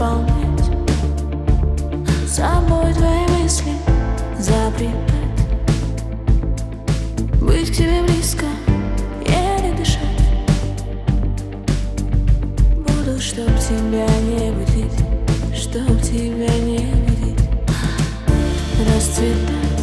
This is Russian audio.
заполнять Собой твои мысли запрягать. Быть к тебе близко, еле дышать. Буду, чтоб тебя не будить Чтоб тебя не будить Расцветать.